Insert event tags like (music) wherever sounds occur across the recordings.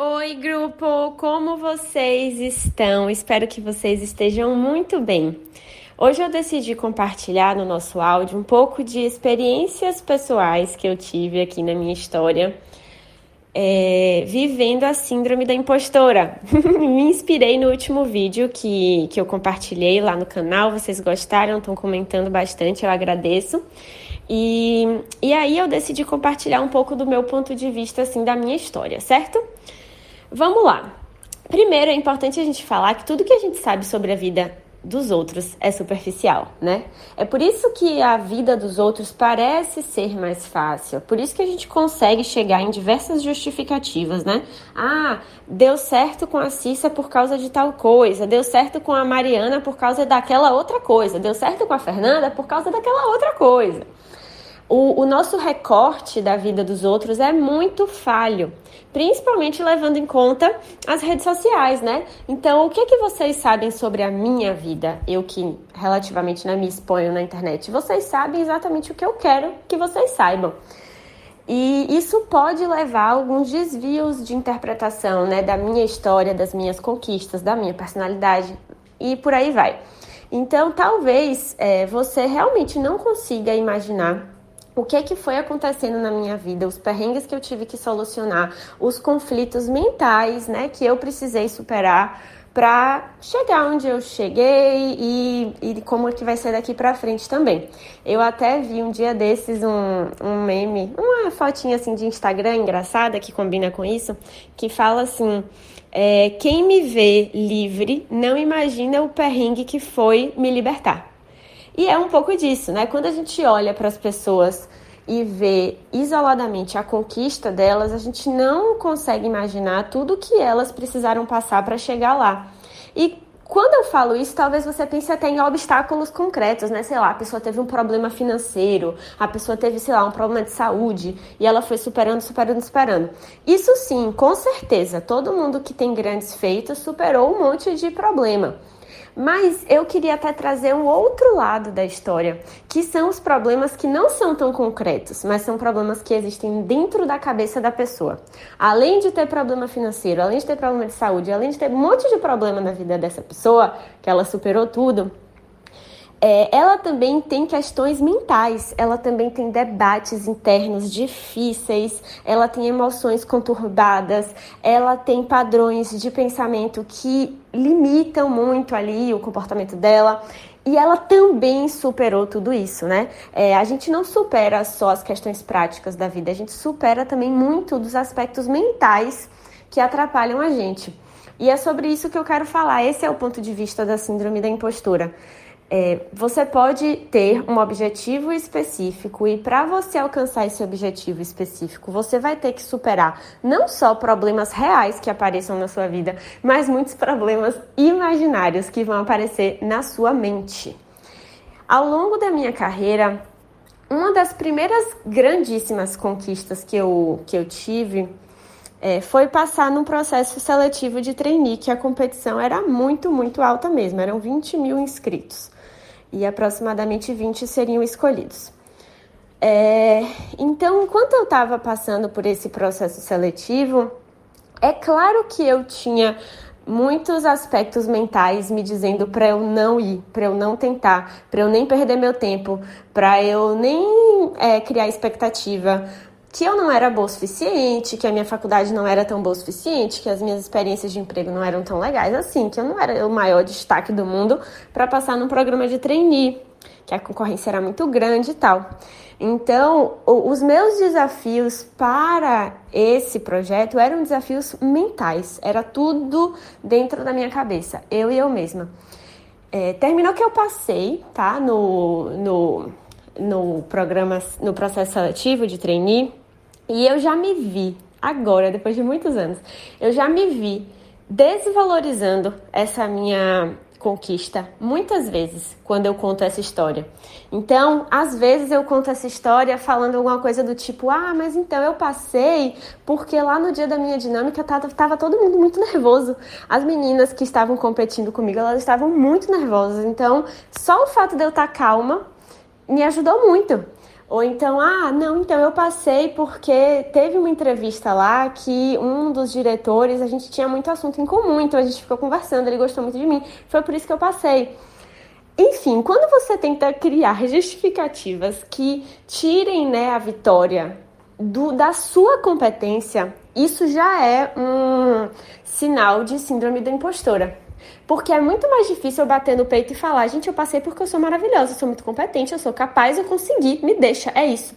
Oi, grupo! Como vocês estão? Espero que vocês estejam muito bem. Hoje eu decidi compartilhar no nosso áudio um pouco de experiências pessoais que eu tive aqui na minha história, é, vivendo a síndrome da impostora. (laughs) Me inspirei no último vídeo que, que eu compartilhei lá no canal, vocês gostaram, estão comentando bastante, eu agradeço. E, e aí eu decidi compartilhar um pouco do meu ponto de vista, assim, da minha história, certo? Vamos lá. Primeiro, é importante a gente falar que tudo que a gente sabe sobre a vida dos outros é superficial, né? É por isso que a vida dos outros parece ser mais fácil. Por isso que a gente consegue chegar em diversas justificativas, né? Ah, deu certo com a Cissa por causa de tal coisa, deu certo com a Mariana por causa daquela outra coisa, deu certo com a Fernanda por causa daquela outra coisa o, o, nosso recorte da vida dos outros é muito falho, principalmente levando em conta as redes sociais, né? Então, o que é que vocês sabem sobre a minha vida? Eu que relativamente não me exponho na internet, vocês sabem exatamente o que eu quero que vocês saibam. E isso pode levar a alguns desvios de interpretação, né, da minha história, das minhas conquistas, da minha personalidade e por aí vai. Então, talvez é, você realmente não consiga imaginar o que é que foi acontecendo na minha vida, os perrengues que eu tive que solucionar, os conflitos mentais, né, que eu precisei superar para chegar onde eu cheguei e, e como é que vai ser daqui para frente também. Eu até vi um dia desses um, um meme, uma fotinha assim de Instagram engraçada que combina com isso, que fala assim: é, quem me vê livre não imagina o perrengue que foi me libertar. E é um pouco disso, né? Quando a gente olha para as pessoas e vê isoladamente a conquista delas, a gente não consegue imaginar tudo que elas precisaram passar para chegar lá. E quando eu falo isso, talvez você pense até em obstáculos concretos, né? Sei lá, a pessoa teve um problema financeiro, a pessoa teve, sei lá, um problema de saúde e ela foi superando, superando, superando. Isso sim, com certeza, todo mundo que tem grandes feitos superou um monte de problema. Mas eu queria até trazer um outro lado da história, que são os problemas que não são tão concretos, mas são problemas que existem dentro da cabeça da pessoa. Além de ter problema financeiro, além de ter problema de saúde, além de ter um monte de problema na vida dessa pessoa, que ela superou tudo, é, ela também tem questões mentais, ela também tem debates internos difíceis, ela tem emoções conturbadas, ela tem padrões de pensamento que limitam muito ali o comportamento dela. E ela também superou tudo isso, né? É, a gente não supera só as questões práticas da vida, a gente supera também muito dos aspectos mentais que atrapalham a gente. E é sobre isso que eu quero falar. Esse é o ponto de vista da síndrome da impostura. É, você pode ter um objetivo específico e para você alcançar esse objetivo específico, você vai ter que superar não só problemas reais que apareçam na sua vida, mas muitos problemas imaginários que vão aparecer na sua mente. Ao longo da minha carreira, uma das primeiras grandíssimas conquistas que eu, que eu tive é, foi passar num processo seletivo de trainee, que a competição era muito, muito alta mesmo, eram 20 mil inscritos e aproximadamente 20 seriam escolhidos. É, então, enquanto eu estava passando por esse processo seletivo, é claro que eu tinha muitos aspectos mentais me dizendo para eu não ir, para eu não tentar, para eu nem perder meu tempo, para eu nem é, criar expectativa, que eu não era boa o suficiente, que a minha faculdade não era tão boa o suficiente, que as minhas experiências de emprego não eram tão legais assim, que eu não era o maior destaque do mundo para passar num programa de trainee, que a concorrência era muito grande e tal. Então, os meus desafios para esse projeto eram desafios mentais, era tudo dentro da minha cabeça, eu e eu mesma. É, terminou que eu passei, tá, no, no, no programa, no processo seletivo de trainee, e eu já me vi, agora, depois de muitos anos, eu já me vi desvalorizando essa minha conquista muitas vezes quando eu conto essa história. Então, às vezes eu conto essa história falando alguma coisa do tipo: "Ah, mas então eu passei porque lá no dia da minha dinâmica tava, todo mundo muito nervoso. As meninas que estavam competindo comigo, elas estavam muito nervosas. Então, só o fato de eu estar calma me ajudou muito. Ou então, ah, não, então eu passei porque teve uma entrevista lá que um dos diretores, a gente tinha muito assunto em comum, então a gente ficou conversando, ele gostou muito de mim, foi por isso que eu passei. Enfim, quando você tenta criar justificativas que tirem né, a vitória do, da sua competência, isso já é um sinal de síndrome da impostora. Porque é muito mais difícil eu bater no peito e falar, gente, eu passei porque eu sou maravilhosa, eu sou muito competente, eu sou capaz, eu consegui, me deixa, é isso.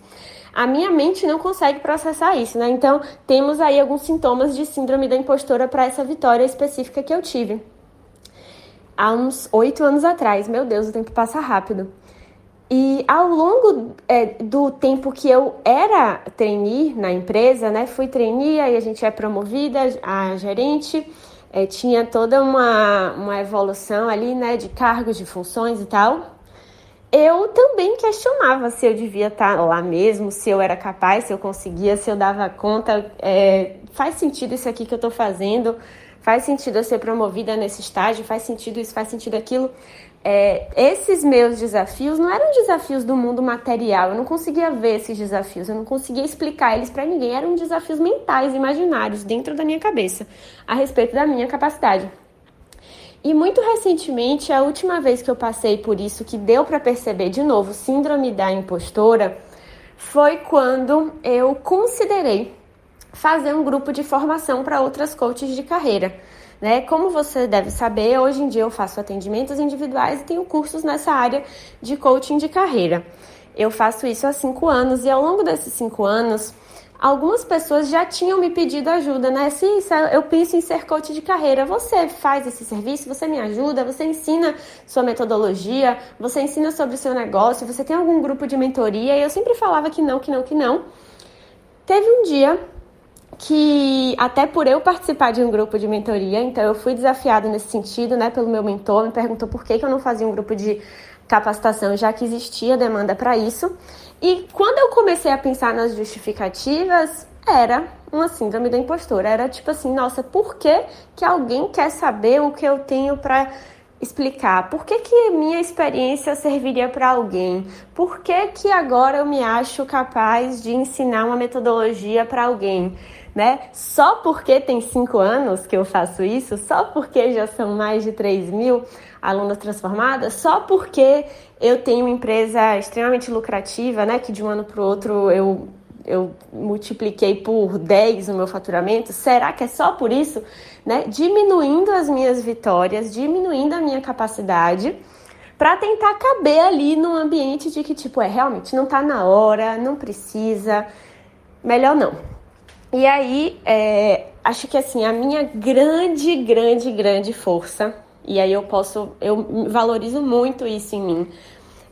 A minha mente não consegue processar isso, né? Então, temos aí alguns sintomas de síndrome da impostora para essa vitória específica que eu tive. Há uns oito anos atrás, meu Deus, o tempo passa rápido. E ao longo é, do tempo que eu era trainee na empresa, né? Fui trainee, aí a gente é promovida a gerente é, tinha toda uma, uma evolução ali, né, de cargos, de funções e tal. Eu também questionava se eu devia estar lá mesmo, se eu era capaz, se eu conseguia, se eu dava conta. É, faz sentido isso aqui que eu estou fazendo? Faz sentido eu ser promovida nesse estágio? Faz sentido isso? Faz sentido aquilo? É, esses meus desafios não eram desafios do mundo material, eu não conseguia ver esses desafios, eu não conseguia explicar eles para ninguém, eram desafios mentais, imaginários, dentro da minha cabeça, a respeito da minha capacidade. E muito recentemente, a última vez que eu passei por isso, que deu para perceber de novo síndrome da impostora, foi quando eu considerei fazer um grupo de formação para outras coaches de carreira. Né? Como você deve saber, hoje em dia eu faço atendimentos individuais e tenho cursos nessa área de coaching de carreira. Eu faço isso há cinco anos e ao longo desses cinco anos, algumas pessoas já tinham me pedido ajuda, né? Sim, eu penso em ser coach de carreira. Você faz esse serviço, você me ajuda, você ensina sua metodologia, você ensina sobre o seu negócio, você tem algum grupo de mentoria? E eu sempre falava que não, que não, que não. Teve um dia que até por eu participar de um grupo de mentoria, então eu fui desafiada nesse sentido, né, pelo meu mentor, me perguntou por que, que eu não fazia um grupo de capacitação, já que existia demanda para isso. E quando eu comecei a pensar nas justificativas, era uma síndrome da impostora. Era tipo assim, nossa, por que, que alguém quer saber o que eu tenho para explicar? Por que, que minha experiência serviria para alguém? Por que, que agora eu me acho capaz de ensinar uma metodologia para alguém? Né? Só porque tem cinco anos que eu faço isso, só porque já são mais de 3 mil alunas transformadas, só porque eu tenho uma empresa extremamente lucrativa, né? Que de um ano para o outro eu, eu multipliquei por 10 o meu faturamento. Será que é só por isso? Né? Diminuindo as minhas vitórias, diminuindo a minha capacidade para tentar caber ali num ambiente de que, tipo, é realmente não tá na hora, não precisa, melhor não. E aí, é, acho que assim, a minha grande, grande, grande força, e aí eu posso, eu valorizo muito isso em mim,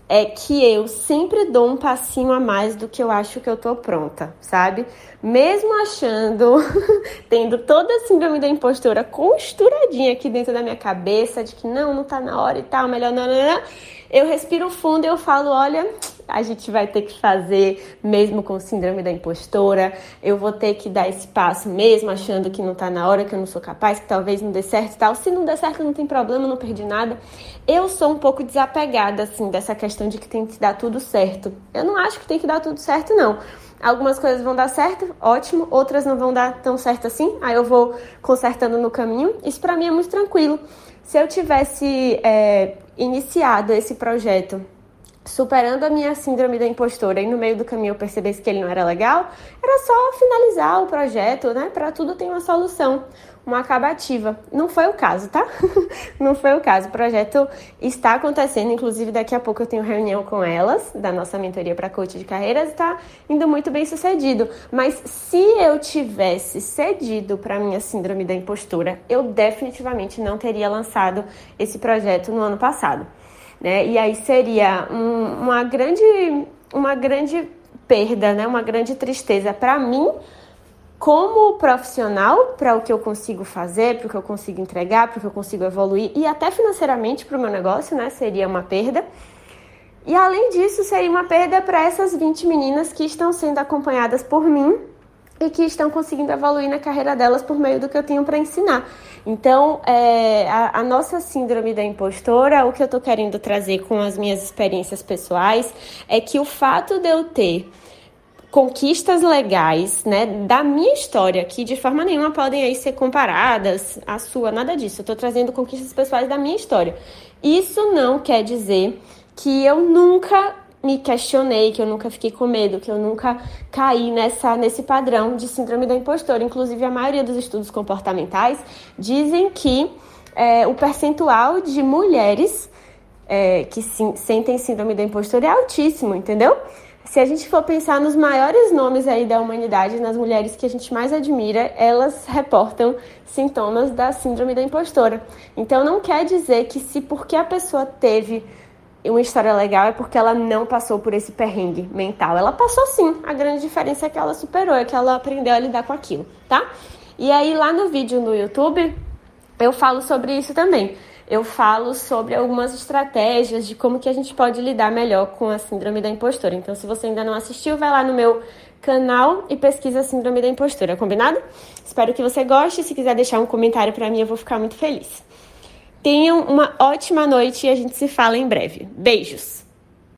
é que eu sempre dou um passinho a mais do que eu acho que eu tô pronta, sabe? Mesmo achando, (laughs) tendo toda a síndrome da impostora costuradinha aqui dentro da minha cabeça, de que não, não tá na hora e tal, melhor não, não, não eu respiro fundo e eu falo, olha, a gente vai ter que fazer mesmo com síndrome da impostora, eu vou ter que dar esse passo mesmo achando que não tá na hora, que eu não sou capaz, que talvez não dê certo e tal. Se não der certo, não tem problema, não perdi nada. Eu sou um pouco desapegada, assim, dessa questão de que tem que dar tudo certo. Eu não acho que tem que dar tudo certo, não. Algumas coisas vão dar certo, ótimo, outras não vão dar tão certo assim, aí eu vou consertando no caminho. Isso para mim é muito tranquilo. Se eu tivesse é, iniciado esse projeto superando a minha síndrome da impostora e no meio do caminho eu percebesse que ele não era legal, era só finalizar o projeto, né? Para tudo tem uma solução, uma acabativa. Não foi o caso, tá? (laughs) não foi o caso. O projeto está acontecendo, inclusive daqui a pouco eu tenho reunião com elas, da nossa mentoria para coach de carreiras, está indo muito bem sucedido. Mas se eu tivesse cedido para minha síndrome da impostura, eu definitivamente não teria lançado esse projeto no ano passado né? E aí seria um, uma grande uma grande perda, né? Uma grande tristeza para mim como profissional, para o que eu consigo fazer, para o que eu consigo entregar, para o que eu consigo evoluir e até financeiramente para o meu negócio, né? Seria uma perda. E além disso, seria uma perda para essas 20 meninas que estão sendo acompanhadas por mim e que estão conseguindo evoluir na carreira delas por meio do que eu tenho para ensinar. Então, é, a, a, nossa síndrome da impostora, o que eu estou querendo trazer com as minhas experiências pessoais, é que o fato de eu ter conquistas legais, né, da minha história, que de forma nenhuma podem aí ser comparadas à sua, nada disso. Eu estou trazendo conquistas pessoais da minha história. Isso não quer dizer que eu nunca me questionei, que eu nunca fiquei com medo, que eu nunca caí nessa, nesse padrão de síndrome da impostora. Inclusive, a maioria dos estudos comportamentais dizem que é, o percentual de mulheres é, que sim, sentem síndrome da impostora é altíssimo, entendeu? Se a gente for pensar nos maiores nomes aí da humanidade, nas mulheres que a gente mais admira, elas reportam sintomas da síndrome da impostora. Então não quer dizer que se porque a pessoa teve uma história legal é porque ela não passou por esse perrengue mental. Ela passou sim. A grande diferença é que ela superou, é que ela aprendeu a lidar com aquilo, tá? E aí lá no vídeo no YouTube eu falo sobre isso também. Eu falo sobre algumas estratégias de como que a gente pode lidar melhor com a síndrome da impostora. Então, se você ainda não assistiu, vai lá no meu canal e pesquisa a síndrome da impostora, combinado? Espero que você goste. Se quiser deixar um comentário para mim, eu vou ficar muito feliz. Tenham uma ótima noite e a gente se fala em breve. Beijos!